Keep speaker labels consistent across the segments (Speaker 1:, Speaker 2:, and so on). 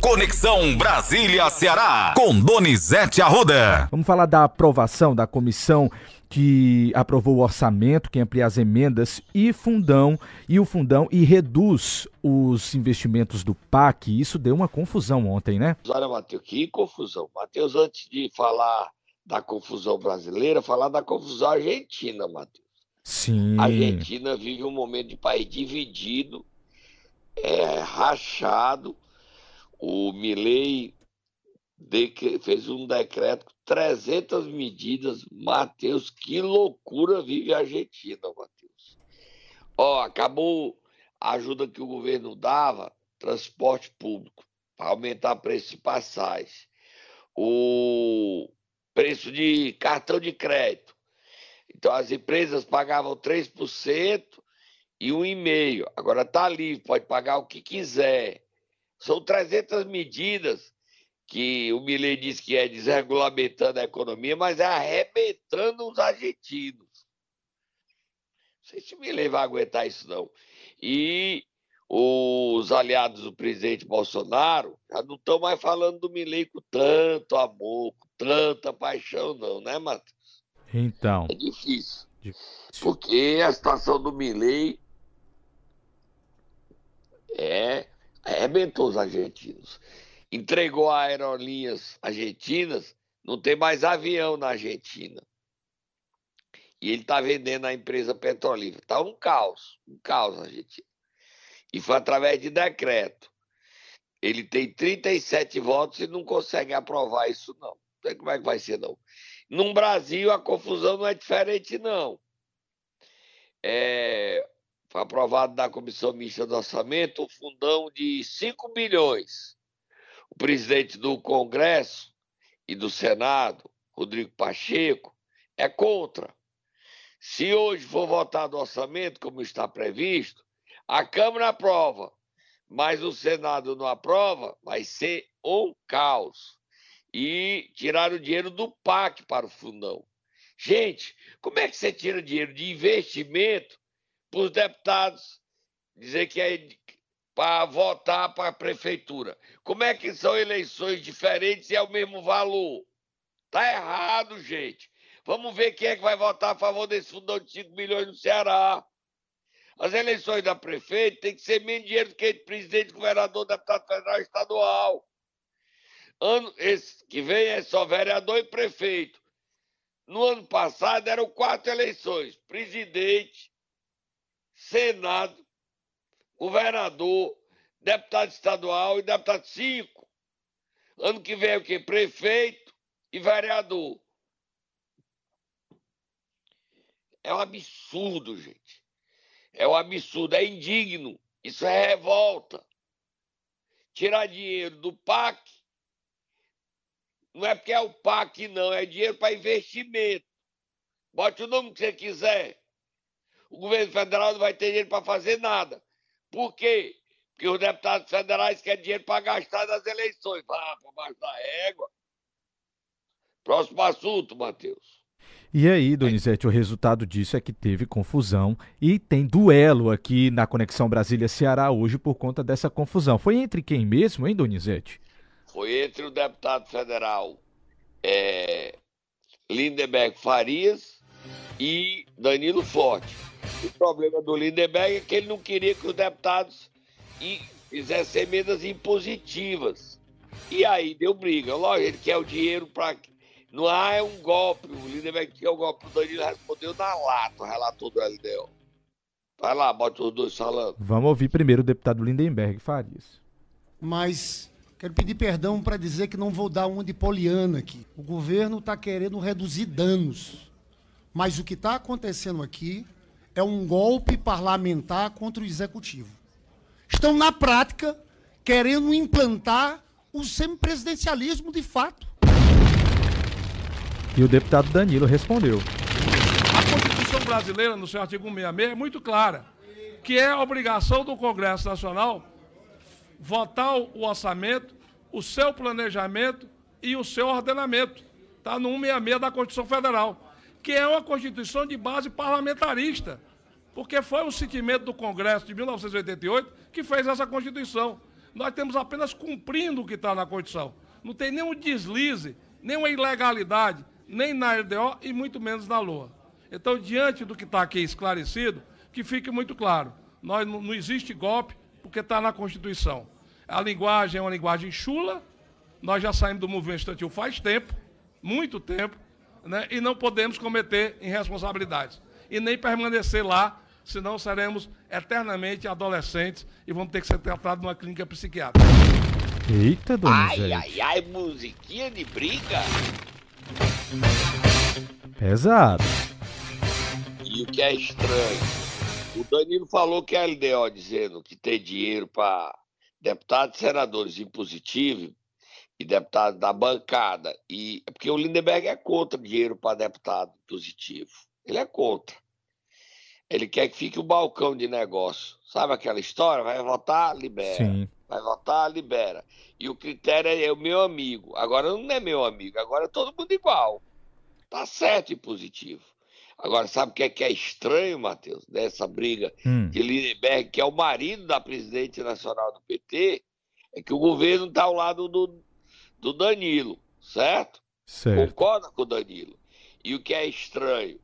Speaker 1: Conexão Brasília-Ceará, com Donizete Arruda.
Speaker 2: Vamos falar da aprovação da comissão que aprovou o orçamento, que amplia as emendas e fundão e o fundão e reduz os investimentos do PAC. Isso deu uma confusão ontem, né?
Speaker 3: Olha, Matheus, que confusão. Matheus, antes de falar da confusão brasileira, falar da confusão argentina, Matheus.
Speaker 2: Sim.
Speaker 3: A Argentina vive um momento de país dividido, é, rachado. O Milei fez um decreto com 300 medidas. Matheus, que loucura vive a Argentina, Matheus. Ó, acabou a ajuda que o governo dava, transporte público, para aumentar o preço de passagem. O preço de cartão de crédito. Então as empresas pagavam 3% e 1,5%. Agora está livre, pode pagar o que quiser. São 300 medidas que o Milei diz que é desregulamentando a economia, mas é arrebentando os argentinos. Não sei se o Milei vai aguentar isso, não. E os aliados do presidente Bolsonaro já não estão mais falando do Milei com tanto amor, com tanta paixão, não, né, Matheus?
Speaker 2: Então.
Speaker 3: É difícil. difícil. Porque a situação do Milley é arrebentou os argentinos. Entregou a aerolinhas argentinas, não tem mais avião na Argentina. E ele está vendendo a empresa petrolífera. Está um caos, um caos na Argentina. E foi através de decreto. Ele tem 37 votos e não consegue aprovar isso, não. Não sei como é que vai ser, não. No Brasil, a confusão não é diferente, não. É, foi aprovado na Comissão Mista do Orçamento um fundão de 5 bilhões. O presidente do Congresso e do Senado, Rodrigo Pacheco, é contra. Se hoje for votado o orçamento, como está previsto, a Câmara aprova, mas o Senado não aprova, vai ser um caos e tiraram o dinheiro do PAC para o fundão. Gente, como é que você tira dinheiro de investimento para os deputados dizer que é para votar para a prefeitura? Como é que são eleições diferentes e é o mesmo valor? Tá errado, gente. Vamos ver quem é que vai votar a favor desse fundão de 5 milhões no Ceará. As eleições da prefeita tem que ser menos dinheiro do que presidente, governador, deputado federal estadual. Ano esse que vem é só vereador e prefeito. No ano passado eram quatro eleições: presidente, senado, governador, deputado estadual e deputado cinco. Ano que vem é o quê? Prefeito e vereador. É um absurdo, gente. É um absurdo, é indigno. Isso é revolta. Tirar dinheiro do PAC não é porque é o PAC, não, é dinheiro para investimento. Bote o nome que você quiser. O governo federal não vai ter dinheiro para fazer nada. Por quê? Porque os deputados federais querem dinheiro para gastar nas eleições. Vá para baixo da égua. Próximo assunto, Matheus.
Speaker 2: E aí, Donizete, o resultado disso é que teve confusão e tem duelo aqui na Conexão Brasília-Ceará hoje por conta dessa confusão. Foi entre quem mesmo, hein, Donizete?
Speaker 3: foi entre o deputado federal é, Lindeberg Farias e Danilo Forte. O problema do Lindeberg é que ele não queria que os deputados fizessem emendas impositivas. E aí deu briga. Lógico, ele quer o dinheiro para. Não há é um golpe. O Lindeberg quer o golpe. O Danilo respondeu na lata, o relator do LDO. Vai lá, bota os dois falando.
Speaker 2: Vamos ouvir primeiro o deputado Lindenberg Farias.
Speaker 4: Mas Quero pedir perdão para dizer que não vou dar uma de poliana aqui. O governo está querendo reduzir danos. Mas o que está acontecendo aqui é um golpe parlamentar contra o executivo. Estão, na prática, querendo implantar o semipresidencialismo de fato.
Speaker 2: E o deputado Danilo respondeu.
Speaker 5: A Constituição brasileira, no seu artigo 166, é muito clara, que é a obrigação do Congresso Nacional votar o orçamento, o seu planejamento e o seu ordenamento. Está no 166 da Constituição Federal, que é uma Constituição de base parlamentarista, porque foi o sentimento do Congresso de 1988 que fez essa Constituição. Nós temos apenas cumprindo o que está na Constituição. Não tem nenhum deslize, nenhuma ilegalidade, nem na LDO e muito menos na LOA. Então, diante do que está aqui esclarecido, que fique muito claro: nós não, existe golpe porque está na Constituição. A linguagem é uma linguagem chula, nós já saímos do movimento estudantil faz tempo, muito tempo, né, e não podemos cometer irresponsabilidades. E nem permanecer lá, senão seremos eternamente adolescentes e vamos ter que ser tratados numa clínica psiquiátrica.
Speaker 2: Eita,
Speaker 3: Donizete. Ai, ai, ai, musiquinha de briga.
Speaker 2: Pesado.
Speaker 3: E o que é estranho, o Danilo falou que a LDO dizendo que tem dinheiro para deputados e senadores impositivo e deputado da bancada, e é porque o Lindenberg é contra dinheiro para deputado positivo. Ele é contra. Ele quer que fique o balcão de negócio. Sabe aquela história? Vai votar, libera. Sim. Vai votar, libera. E o critério é o meu amigo. Agora não é meu amigo, agora é todo mundo igual. Tá certo e positivo. Agora, sabe o que é, que é estranho, Matheus, dessa briga hum. de Lindenberg, que é o marido da presidente nacional do PT, é que o governo está ao lado do, do Danilo, certo?
Speaker 2: certo?
Speaker 3: Concorda com o Danilo. E o que é estranho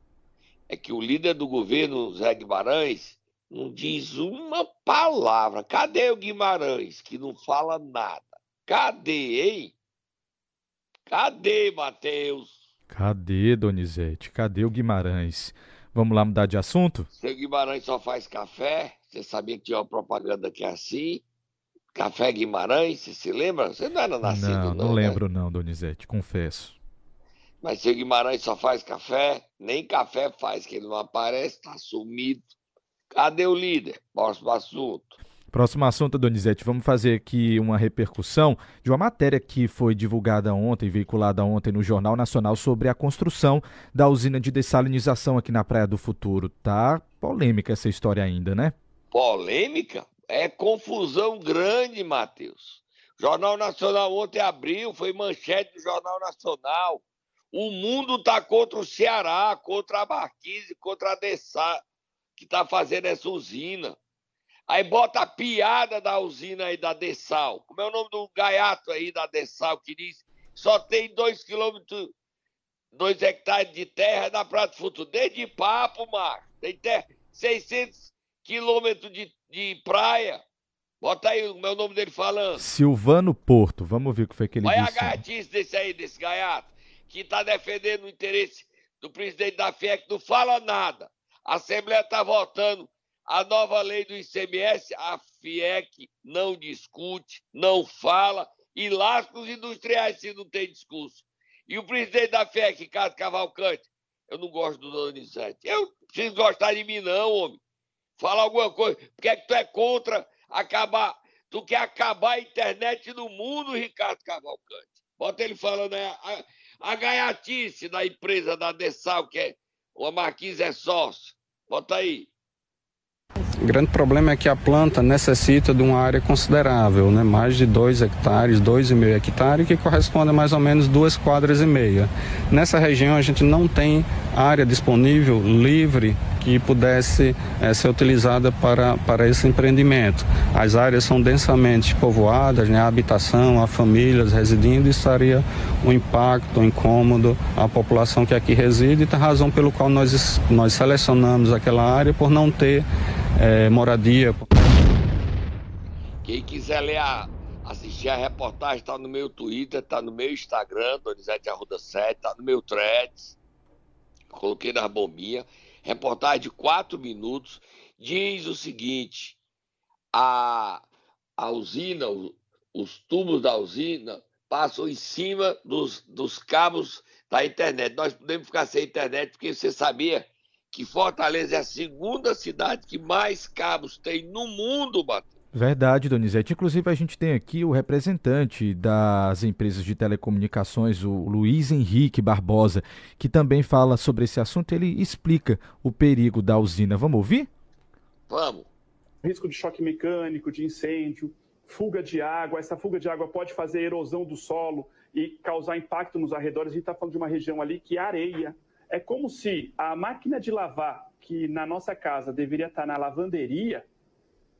Speaker 3: é que o líder do governo, Zé Guimarães, não diz uma palavra. Cadê o Guimarães, que não fala nada? Cadê, hein? Cadê, Matheus?
Speaker 2: Cadê, Donizete? Cadê o Guimarães? Vamos lá mudar de assunto?
Speaker 3: Seu Guimarães só faz café. Você sabia que tinha uma propaganda que é assim? Café Guimarães, você se lembra? Você não era nascido, não?
Speaker 2: Não, não né? lembro não, Donizete, confesso.
Speaker 3: Mas seu Guimarães só faz café? Nem café faz, que ele não aparece, tá sumido. Cadê o líder? Próximo assunto.
Speaker 2: Próximo assunto, Donizete, vamos fazer aqui uma repercussão de uma matéria que foi divulgada ontem, veiculada ontem no Jornal Nacional sobre a construção da usina de dessalinização aqui na Praia do Futuro. Tá polêmica essa história ainda, né?
Speaker 3: Polêmica? É confusão grande, Matheus. Jornal Nacional ontem abriu, foi manchete do Jornal Nacional. O mundo tá contra o Ceará, contra a Marquise, contra a Dessá, que tá fazendo essa usina. Aí bota a piada da usina aí da Dessal. Como é o nome do gaiato aí da Dessal que diz só tem dois quilômetros, dois hectares de terra na Praia do Futuro. Desde papo, Marcos. Tem terra, 600 quilômetros de, de praia. Bota aí o meu nome dele falando.
Speaker 2: Silvano Porto. Vamos ver o que foi que ele
Speaker 3: Olha
Speaker 2: disse.
Speaker 3: Olha a gaiatice desse aí, desse gaiato, que está defendendo o interesse do presidente da FIEC, não fala nada. A Assembleia está votando a nova lei do ICMS, a FIEC não discute, não fala e lasca os industriais se não tem discurso. E o presidente da FIEC, Ricardo Cavalcante, eu não gosto do Donizete. Eu não preciso gostar de mim, não, homem. Fala alguma coisa. Por que, é que tu é contra acabar? Tu quer acabar a internet no mundo, Ricardo Cavalcante? Bota ele falando aí, a, gaiatice da empresa da Dessal, que é o Marquinhos é sócio. Bota aí.
Speaker 6: O grande problema é que a planta necessita de uma área considerável, né? mais de 2 hectares, 2,5 hectares, que corresponde a mais ou menos duas quadras e meia. Nessa região a gente não tem área disponível, livre, que pudesse é, ser utilizada para, para esse empreendimento. As áreas são densamente povoadas, né? a habitação, a famílias residindo, estaria um impacto, um incômodo à população que aqui reside, e a razão pelo qual nós, nós selecionamos aquela área por não ter é, moradia.
Speaker 3: Quem quiser ler a, assistir a reportagem, está no meu Twitter, está no meu Instagram, Donizete Arruda 7, está no meu Threads. Coloquei nas bombinhas. Reportagem de quatro minutos. Diz o seguinte: a, a usina, os tubos da usina passam em cima dos, dos cabos da internet. Nós podemos ficar sem internet porque você sabia que Fortaleza é a segunda cidade que mais cabos tem no mundo, Matheus.
Speaker 2: Verdade, Donizete. Inclusive, a gente tem aqui o representante das empresas de telecomunicações, o Luiz Henrique Barbosa, que também fala sobre esse assunto. Ele explica o perigo da usina. Vamos ouvir?
Speaker 3: Vamos.
Speaker 7: Risco de choque mecânico, de incêndio, fuga de água. Essa fuga de água pode fazer erosão do solo e causar impacto nos arredores. A gente está falando de uma região ali que é areia, é como se a máquina de lavar, que na nossa casa deveria estar na lavanderia,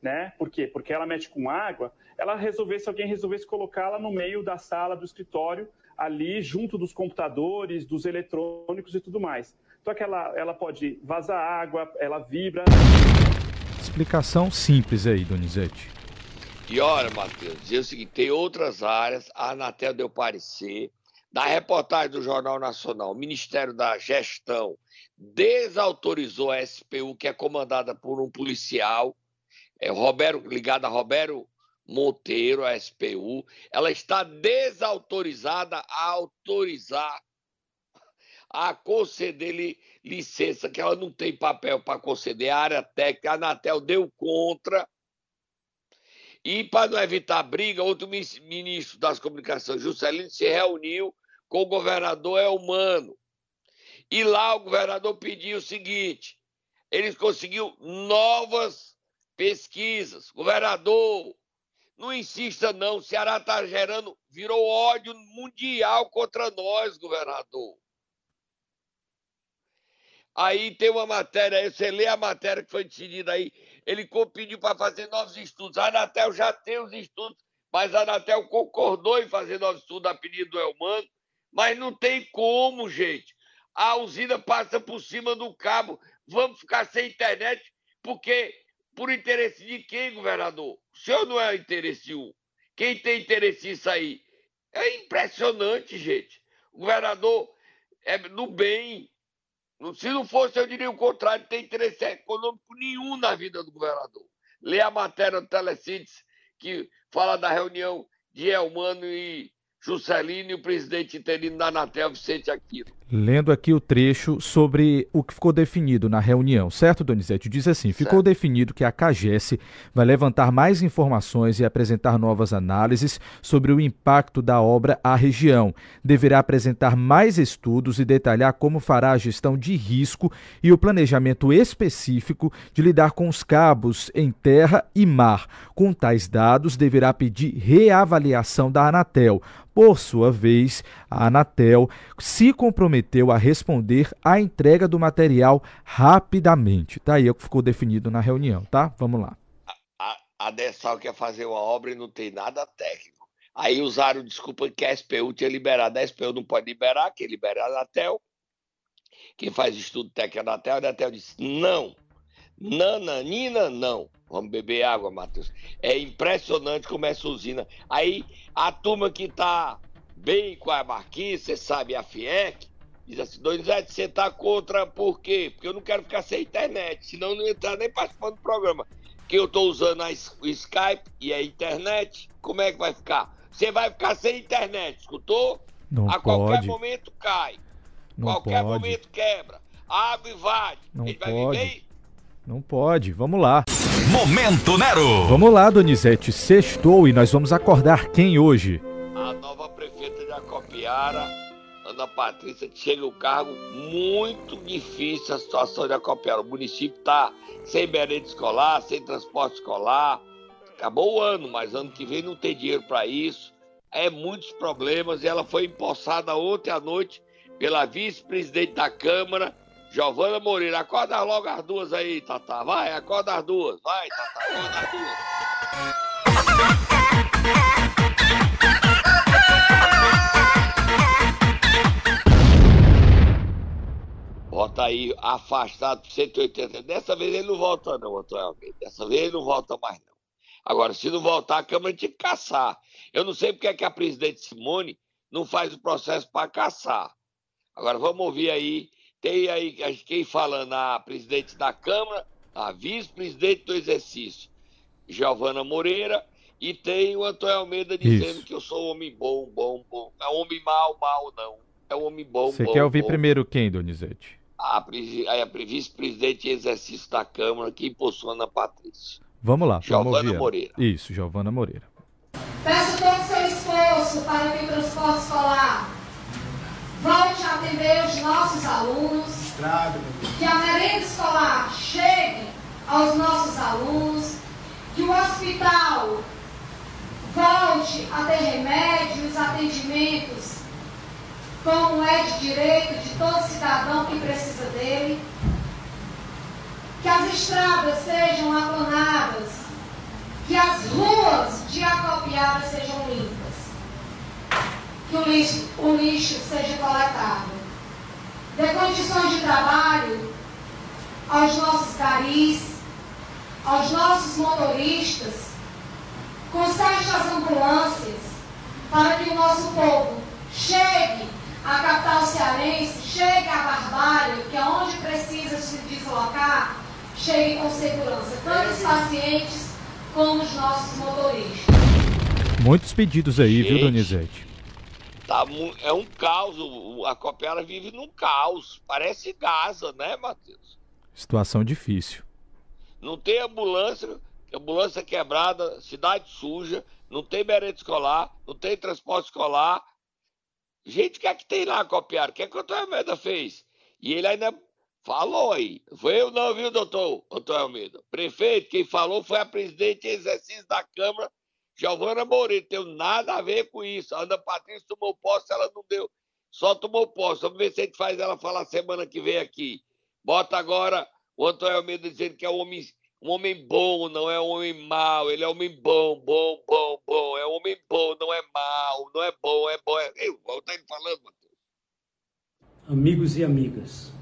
Speaker 7: né? Por quê? Porque ela mexe com água, ela resolvesse, alguém resolvesse colocá-la no meio da sala do escritório, ali junto dos computadores, dos eletrônicos e tudo mais. Então que ela, ela pode vazar água, ela vibra.
Speaker 2: Explicação simples aí, Donizete.
Speaker 3: E olha, Matheus, dizer o seguinte: tem outras áreas, a Anatel deu parecer, da reportagem do Jornal Nacional, o Ministério da Gestão desautorizou a SPU, que é comandada por um policial, é Roberto, ligado a Roberto Monteiro, a SPU, ela está desautorizada a autorizar, a conceder li, licença, que ela não tem papel para conceder, a área técnica, a Anatel deu contra. E para não evitar briga, outro ministro das comunicações, Juscelino, se reuniu com o governador Elmano. E lá o governador pediu o seguinte: eles conseguiu novas pesquisas. Governador, não insista não, o Ceará está gerando, virou ódio mundial contra nós, governador. Aí tem uma matéria, você lê a matéria que foi decidida aí, ele pediu para fazer novos estudos. A Anatel já tem os estudos, mas a Anatel concordou em fazer novos estudos a pedido do Elmano, mas não tem como, gente. A usina passa por cima do cabo, vamos ficar sem internet, porque por interesse de quem, governador? O senhor não é interesse um. Quem tem interesse nisso aí? É impressionante, gente. O governador é no bem. Se não fosse, eu diria o contrário, não tem interesse econômico nenhum na vida do governador. Lê a matéria do Telecíntese, que fala da reunião de Elmano e Juscelino e o presidente interino da Anatel, Vicente Aquino.
Speaker 2: Lendo aqui o trecho sobre o que ficou definido na reunião, certo, Donizete? Diz assim: certo. ficou definido que a CAGES vai levantar mais informações e apresentar novas análises sobre o impacto da obra à região. Deverá apresentar mais estudos e detalhar como fará a gestão de risco e o planejamento específico de lidar com os cabos em terra e mar. Com tais dados, deverá pedir reavaliação da Anatel. Por sua vez, a Anatel se comprometeu a responder à entrega do material rapidamente. Tá aí o que ficou definido na reunião, tá? Vamos lá.
Speaker 3: A, a Dessal quer fazer uma obra e não tem nada técnico. Aí usaram desculpa que a SPU tinha liberado. A SPU não pode liberar, quem libera é a Anatel. Quem faz estudo técnico é a Anatel. A Anatel disse: não. Nananina, não. Vamos beber água, Matheus. É impressionante como é essa usina. Aí a turma que tá bem com a Marquinhos, você sabe, a FIEC, diz assim, Donizete, você tá contra por quê? Porque eu não quero ficar sem internet, senão eu não entrar nem participando do programa. Que eu tô usando a, o Skype e a internet, como é que vai ficar? Você vai ficar sem internet, escutou?
Speaker 2: Não
Speaker 3: a
Speaker 2: pode.
Speaker 3: qualquer momento cai.
Speaker 2: Não
Speaker 3: qualquer
Speaker 2: pode.
Speaker 3: momento quebra. Água invade.
Speaker 2: Não
Speaker 3: Ele vai
Speaker 2: pode.
Speaker 3: viver
Speaker 2: Não pode. Vamos lá.
Speaker 1: Momento Nero.
Speaker 2: Vamos lá, Donizete. Sextou e nós vamos acordar quem hoje?
Speaker 3: a nova prefeita de Acopiara, Ana Patrícia, que chega o cargo muito difícil a situação de Acopiara. O município está sem merenda escolar, sem transporte escolar. Acabou o ano, mas ano que vem não tem dinheiro para isso. É muitos problemas e ela foi empossada ontem à noite pela vice-presidente da Câmara, Giovana Moreira. Acorda logo as duas aí, Tata. Vai, acorda as duas. Vai, Tata, acorda as duas. Bota aí afastado por 180. Dessa vez ele não volta, não, Antônio Almeida. Dessa vez ele não volta mais, não. Agora, se não voltar, a Câmara tinha que caçar. Eu não sei porque é que a presidente Simone não faz o processo para caçar. Agora, vamos ouvir aí. Tem aí quem falando, a presidente da Câmara, a vice-presidente do exercício, Giovana Moreira, e tem o Antônio Almeida dizendo
Speaker 2: Isso.
Speaker 3: que eu sou homem bom, bom, bom. É homem mal, mal, não. É homem bom,
Speaker 2: Você
Speaker 3: bom,
Speaker 2: quer ouvir
Speaker 3: bom.
Speaker 2: primeiro quem, Donizete?
Speaker 3: A, presi- a vice-presidente em exercício da Câmara, que impulsou Ana Patrícia.
Speaker 2: Vamos lá. Vamos
Speaker 3: Giovana. Moreira.
Speaker 2: Isso, Giovana Moreira.
Speaker 8: Peço todo o seu esforço para que o transporte escolar volte a atender os nossos alunos, que a merenda escolar chegue aos nossos alunos, que o hospital volte a ter remédios, atendimentos, como é de direito de todo cidadão que precisa dele, que as estradas sejam aplanadas, que as ruas de Acopiara sejam limpas, que o lixo, o lixo seja coletado, dê condições de trabalho aos nossos garis, aos nossos motoristas, conserte as ambulâncias para que o nosso povo chegue à capital cearense, chegue à Barbária, que é onde precisa se deslocar, chegue com segurança, tanto os pacientes como os nossos motoristas.
Speaker 2: Muitos pedidos aí, Gente, viu, Donizete?
Speaker 3: Tá, é um caos, a Copiara vive num caos, parece Gaza, né, Matheus?
Speaker 2: Situação difícil.
Speaker 3: Não tem ambulância, ambulância quebrada, cidade suja, não tem merenda escolar, não tem transporte escolar. Gente, o que é que tem lá, Copiara? O que é que o doutor Almeida fez? E ele ainda falou aí. Foi eu não, viu, doutor Antônio Almeida? Prefeito, quem falou foi a presidente em exercício da Câmara, Giovana Moreira. Tem nada a ver com isso. A Ana Patrícia tomou posse, ela não deu. Só tomou posse. Vamos ver se a gente faz ela falar semana que vem aqui. Bota agora o Antônio Almeida dizendo que é um homem, um homem bom, não é um homem mau. Ele é um homem bom, bom, bom, bom. É um homem bom, não é mau. Não é bom, é bom. É... Ei, tá ele falando, Matheus.
Speaker 9: Amigos e amigas,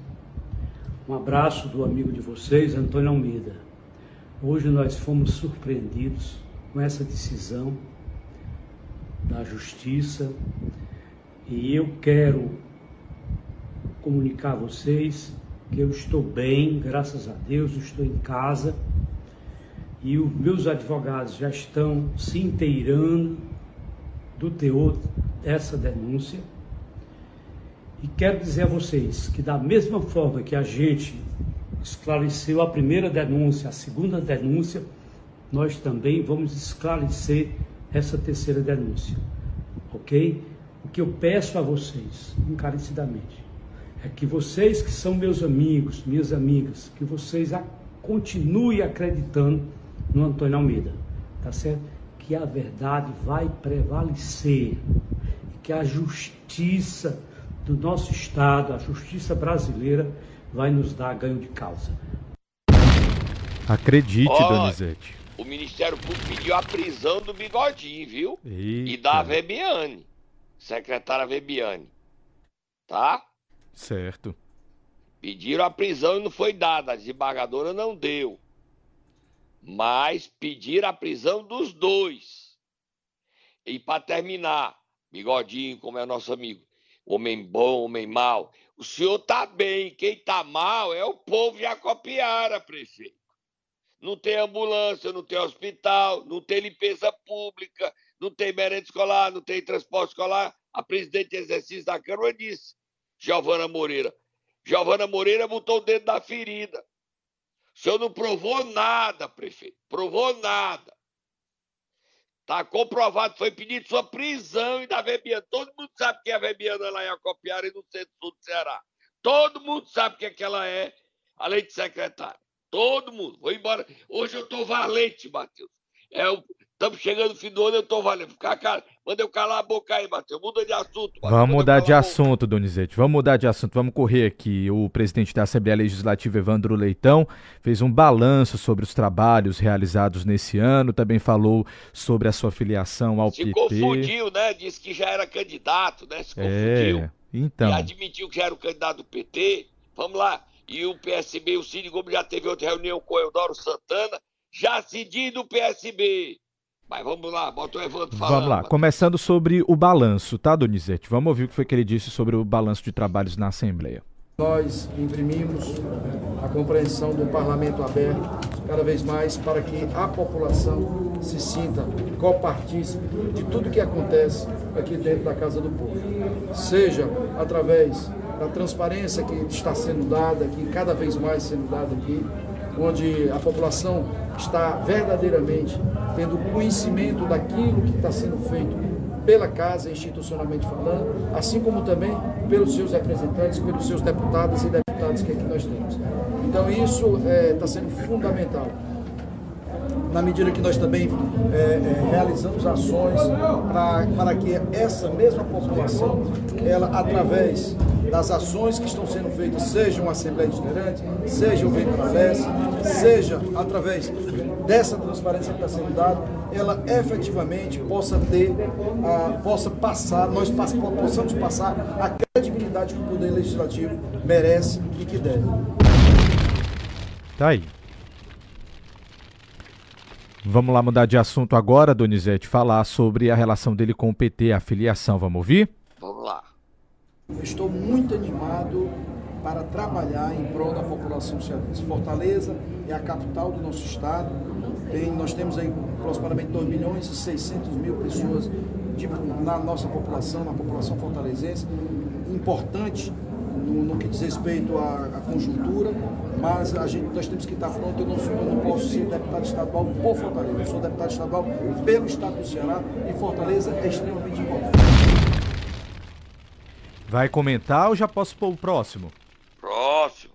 Speaker 9: um abraço do amigo de vocês, Antônio Almeida. Hoje nós fomos surpreendidos com essa decisão da Justiça e eu quero comunicar a vocês que eu estou bem, graças a Deus, estou em casa e os meus advogados já estão se inteirando do teor dessa denúncia. E quero dizer a vocês que, da mesma forma que a gente esclareceu a primeira denúncia, a segunda denúncia, nós também vamos esclarecer essa terceira denúncia, ok? O que eu peço a vocês, encarecidamente, é que vocês que são meus amigos, minhas amigas, que vocês a, continuem acreditando no Antônio Almeida, tá certo? Que a verdade vai prevalecer e que a justiça do nosso Estado, a justiça brasileira, vai nos dar ganho de causa.
Speaker 2: Acredite, oh, Donizete.
Speaker 3: O Ministério Público pediu a prisão do Bigodinho, viu? Eita. E da Vebiane, secretária Vebiane. Tá?
Speaker 2: Certo.
Speaker 3: Pediram a prisão e não foi dada, a desembargadora não deu. Mas pediram a prisão dos dois. E para terminar, Bigodinho, como é nosso amigo, homem bom, homem mau, o senhor tá bem, quem tá mal é o povo de Acopiara, prefeito. Não tem ambulância, não tem hospital, não tem limpeza pública, não tem merenda escolar, não tem transporte escolar. A presidente de exercício da Câmara disse Giovana Moreira. Giovana Moreira botou o dedo na ferida. O senhor não provou nada, prefeito. Provou nada. Está comprovado, foi pedido sua prisão e da Vebiana. Todo mundo sabe quem é a Vebiana lá em Acopiara e no centro-sul do Ceará. Todo mundo sabe quem é que ela é, além de secretária. Todo mundo. Vou embora. Hoje eu estou valente, Matheus. É o Estamos chegando no fim do ano, eu tô valendo. Ficar, cara, manda eu calar a boca aí, Matheus. Muda de assunto. Matheus.
Speaker 2: Vamos mudar de assunto, Donizete. Vamos mudar de assunto. Vamos correr aqui. O presidente da Assembleia Legislativa, Evandro Leitão, fez um balanço sobre os trabalhos realizados nesse ano. Também falou sobre a sua filiação ao
Speaker 3: Se
Speaker 2: PT.
Speaker 3: Se confundiu, né? Disse que já era candidato, né? Se confundiu.
Speaker 2: É, então. E
Speaker 3: admitiu que já era o candidato do PT. Vamos lá. E o PSB, o Cid Gomes já teve outra reunião com o Eudoro Santana, já cedido o PSB. Mas vamos lá, bota o Evandro falando.
Speaker 2: Vamos lá, começando sobre o balanço, tá, Donizete? Vamos ouvir o que foi que ele disse sobre o balanço de trabalhos na Assembleia.
Speaker 10: Nós imprimimos a compreensão do parlamento aberto cada vez mais para que a população se sinta copartícipe de tudo que acontece aqui dentro da Casa do Povo. Seja através da transparência que está sendo dada aqui, cada vez mais sendo dada aqui, onde a população está verdadeiramente tendo conhecimento daquilo que está sendo feito pela casa, institucionalmente falando, assim como também pelos seus representantes, pelos seus deputados e deputadas que aqui nós temos. Então isso está é, tá sendo fundamental. Na medida que nós também é, é, realizamos ações pra, para que essa mesma população, ela através das ações que estão sendo feitas, seja uma Assembleia Itinerante, seja o Vem para seja através dessa transparência que está sendo dada, ela efetivamente possa ter, possa passar, nós pass possamos passar a credibilidade que o Poder Legislativo merece e que deve.
Speaker 2: Tá aí. Vamos lá mudar de assunto agora, Donizete, falar sobre a relação dele com o PT, a filiação. Vamos ouvir?
Speaker 3: Vamos lá.
Speaker 10: Estou muito animado para trabalhar em prol da população cearense. Fortaleza é a capital do nosso estado. Tem, nós temos aí aproximadamente 2 milhões e 600 mil pessoas de, na nossa população, na população fortalezense. Importante no, no que diz respeito à, à, conjuntura, mas a gente, nós temos que estar pronto. Eu não, sou, eu não posso ser deputado estadual por Fortaleza. Eu sou deputado estadual pelo estado do Ceará e Fortaleza é extremamente importante.
Speaker 2: Vai comentar ou já posso pôr o próximo?
Speaker 3: Próximo.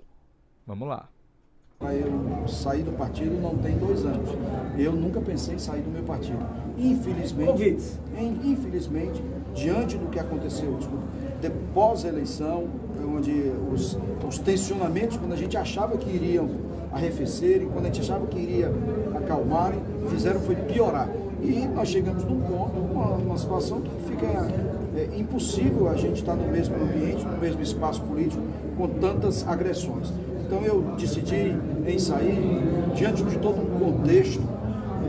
Speaker 2: Vamos lá.
Speaker 10: Eu saí do partido não tem dois anos. Eu nunca pensei em sair do meu partido. Infelizmente, infelizmente, diante do que aconteceu depois da eleição, onde os, os tensionamentos, quando a gente achava que iriam arrefecerem, quando a gente achava que iria acalmarem, fizeram foi piorar. E nós chegamos num ponto, uma situação que fica é impossível a gente estar no mesmo ambiente, no mesmo espaço político, com tantas agressões. Então eu decidi em sair diante de todo um contexto,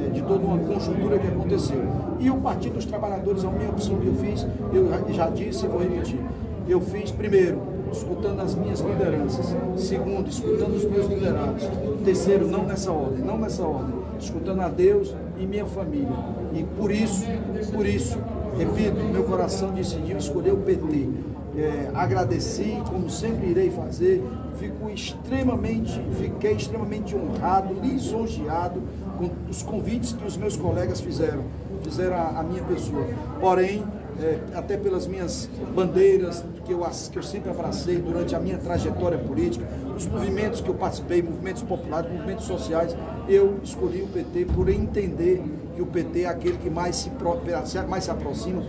Speaker 10: é, de toda uma conjuntura que aconteceu. E o Partido dos Trabalhadores, a minha opção que eu fiz, eu já disse e vou repetir. Eu fiz primeiro, escutando as minhas lideranças. Segundo, escutando os meus liderados. Terceiro, não nessa ordem, não nessa ordem, escutando a Deus e minha família. E por isso, por isso, repito, meu coração decidiu escolher o PT. É, agradeci, como sempre irei fazer, fico extremamente, fiquei extremamente honrado, lisonjeado com os convites que os meus colegas fizeram, fizeram a, a minha pessoa. Porém, é, até pelas minhas bandeiras que eu, que eu sempre abracei durante a minha trajetória política, os movimentos que eu participei, movimentos populares, movimentos sociais, eu escolhi o PT por entender que o PT é aquele que mais se, mais se aproxima,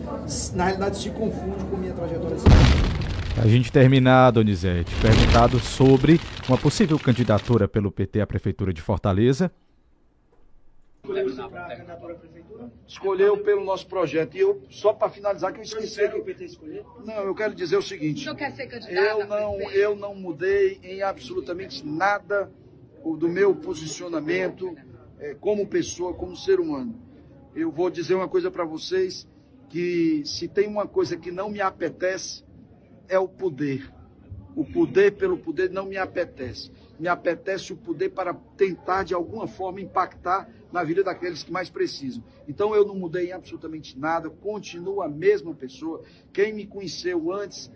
Speaker 10: na realidade se confunde com a minha trajetória.
Speaker 2: A gente terminar, Donizete, perguntado sobre uma possível candidatura pelo PT à Prefeitura de Fortaleza.
Speaker 10: Escolheu pelo nosso projeto. E eu, só para finalizar, que eu esqueci. Que... o PT escolher? Não, eu quero dizer o seguinte.
Speaker 8: Não quer ser candidato
Speaker 10: eu não, eu não mudei em absolutamente nada do meu posicionamento é, como pessoa, como ser humano. Eu vou dizer uma coisa para vocês, que se tem uma coisa que não me apetece, é o poder. O poder pelo poder não me apetece. Me apetece o poder para tentar, de alguma forma, impactar na vida daqueles que mais precisam. Então eu não mudei em absolutamente nada, continuo a mesma pessoa. Quem me conheceu antes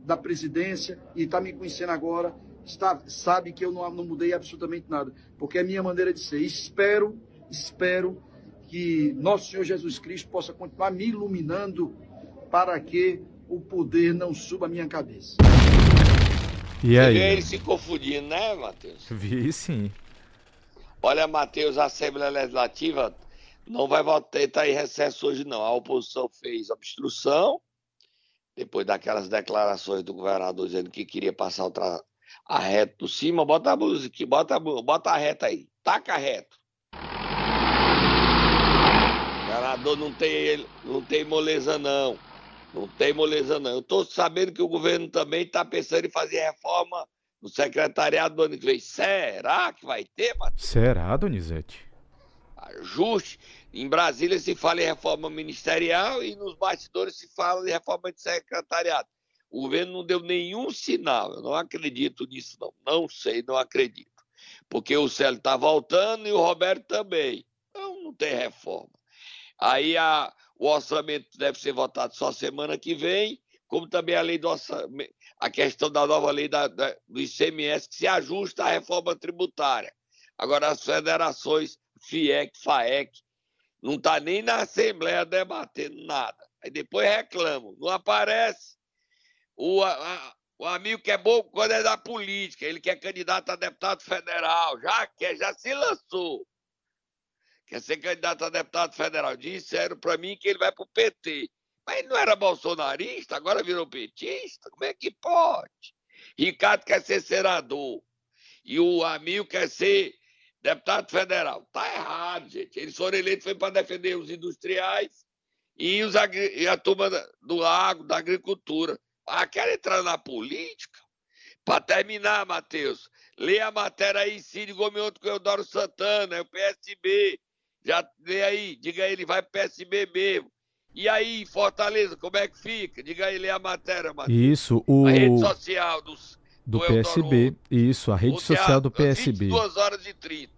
Speaker 10: da presidência e está me conhecendo agora, está, sabe que eu não, não mudei absolutamente nada, porque é a minha maneira de ser. Espero, espero que nosso Senhor Jesus Cristo possa continuar me iluminando para que o poder não suba a minha cabeça.
Speaker 2: E aí?
Speaker 3: ele se confundindo, né, Matheus?
Speaker 2: Vi sim.
Speaker 3: Olha, Matheus, a Assembleia Legislativa não vai voltar, estar em recesso hoje, não. A oposição fez obstrução, depois daquelas declarações do governador dizendo que queria passar outra, a reta por cima, bota a música, bota, bota a reta aí, taca a reta. O governador não tem, não tem moleza, não. Não tem moleza, não. Eu estou sabendo que o governo também está pensando em fazer reforma no secretariado do ano que vem. Será que vai ter, Matheus?
Speaker 2: Será, Donizete?
Speaker 3: Ajuste. Em Brasília se fala em reforma ministerial e nos bastidores se fala de reforma de secretariado. O governo não deu nenhum sinal. Eu não acredito nisso, não. Não sei, não acredito. Porque o Célio está voltando e o Roberto também. Então não tem reforma. Aí a, o orçamento deve ser votado só semana que vem, como também a lei do orçamento, a questão da nova lei da, da, do ICMS que se ajusta à reforma tributária. Agora as federações, FIEC, FAEC, não está nem na Assembleia debatendo nada. Aí depois reclamam, não aparece o, a, o amigo que é bom quando é da política, ele que é candidato a deputado federal, já quer, já se lançou. quer ser candidato a deputado federal. Disseram para mim que ele vai para o PT. Mas ele não era bolsonarista, agora virou petista? Como é que pode? Ricardo quer ser senador e o Amil quer ser deputado federal. Tá errado, gente. Eles foram eleitos foi para defender os industriais e, os, e a turma do agro, da agricultura. Ah, quer entrar na política? Para terminar, Matheus, lê a matéria aí, Cid Gomes ontem com o Eudoro Santana, é o PSB. Já lê aí, diga aí, ele vai pro PSB mesmo. E aí, Fortaleza, como é que fica? Diga aí, lê a matéria, Matheus.
Speaker 2: Isso, o...
Speaker 3: A rede social dos,
Speaker 2: do, do PSB. Isso, a rede social do PSB.
Speaker 3: 22 horas e 30.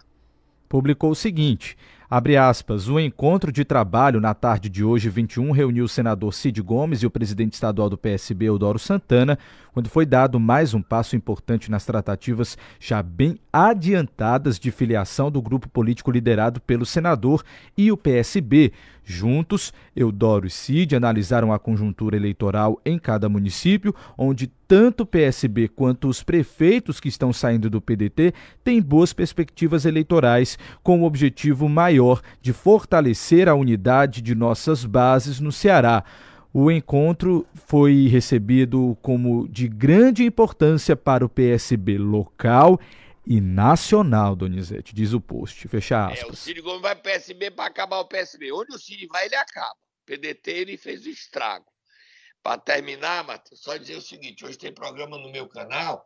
Speaker 2: Publicou o seguinte: Abre aspas, o encontro de trabalho na tarde de hoje, 21, reuniu o senador Cid Gomes e o presidente estadual do PSB, Eudoro Santana, quando foi dado mais um passo importante nas tratativas já bem adiantadas de filiação do grupo político liderado pelo senador e o PSB. Juntos, Eudoro e Cid analisaram a conjuntura eleitoral em cada município, onde tanto o PSB quanto os prefeitos que estão saindo do PDT têm boas perspectivas eleitorais, com o objetivo maior de fortalecer a unidade de nossas bases no Ceará. O encontro foi recebido como de grande importância para o PSB local e nacional, Donizete, diz o post. Fecha aspas. É,
Speaker 3: o Ciro Gomes vai para o PSB para acabar o PSB. Onde o Ciro vai, ele acaba. O PDT, ele fez o estrago. Para terminar, Matheus, só dizer o seguinte: hoje tem programa no meu canal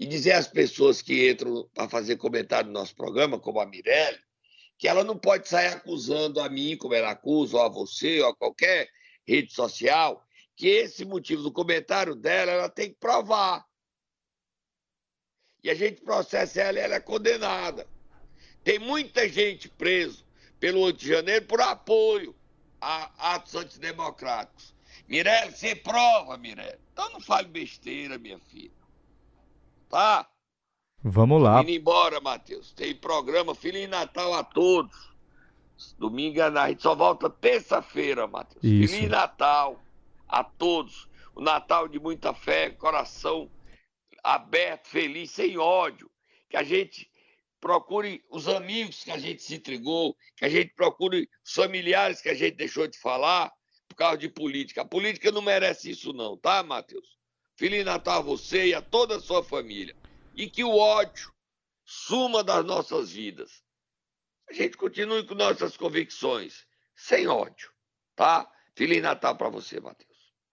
Speaker 3: e dizer às pessoas que entram para fazer comentário no nosso programa, como a Mirelle, que ela não pode sair acusando a mim, como ela acusa, ou a você, ou a qualquer rede social, que esse motivo do comentário dela, ela tem que provar. E a gente processa ela e ela é condenada. Tem muita gente preso pelo 8 de janeiro por apoio a atos antidemocráticos. Mirelle, você prova, Mirelle. Então não fale besteira, minha filha. Tá?
Speaker 2: Vamos lá.
Speaker 3: Indo embora, Matheus. Tem programa Feliz Natal a todos. Domingo a gente só volta terça-feira, Matheus.
Speaker 2: Isso.
Speaker 3: Feliz Natal a todos. O Natal de muita fé, coração aberto, feliz, sem ódio. Que a gente procure os amigos que a gente se entregou, que a gente procure os familiares que a gente deixou de falar por causa de política. A política não merece isso, não, tá, Matheus? Feliz Natal a você e a toda a sua família. E que o ódio suma das nossas vidas. A gente continue com nossas convicções, sem ódio, tá? Feliz Natal para você, Matheus.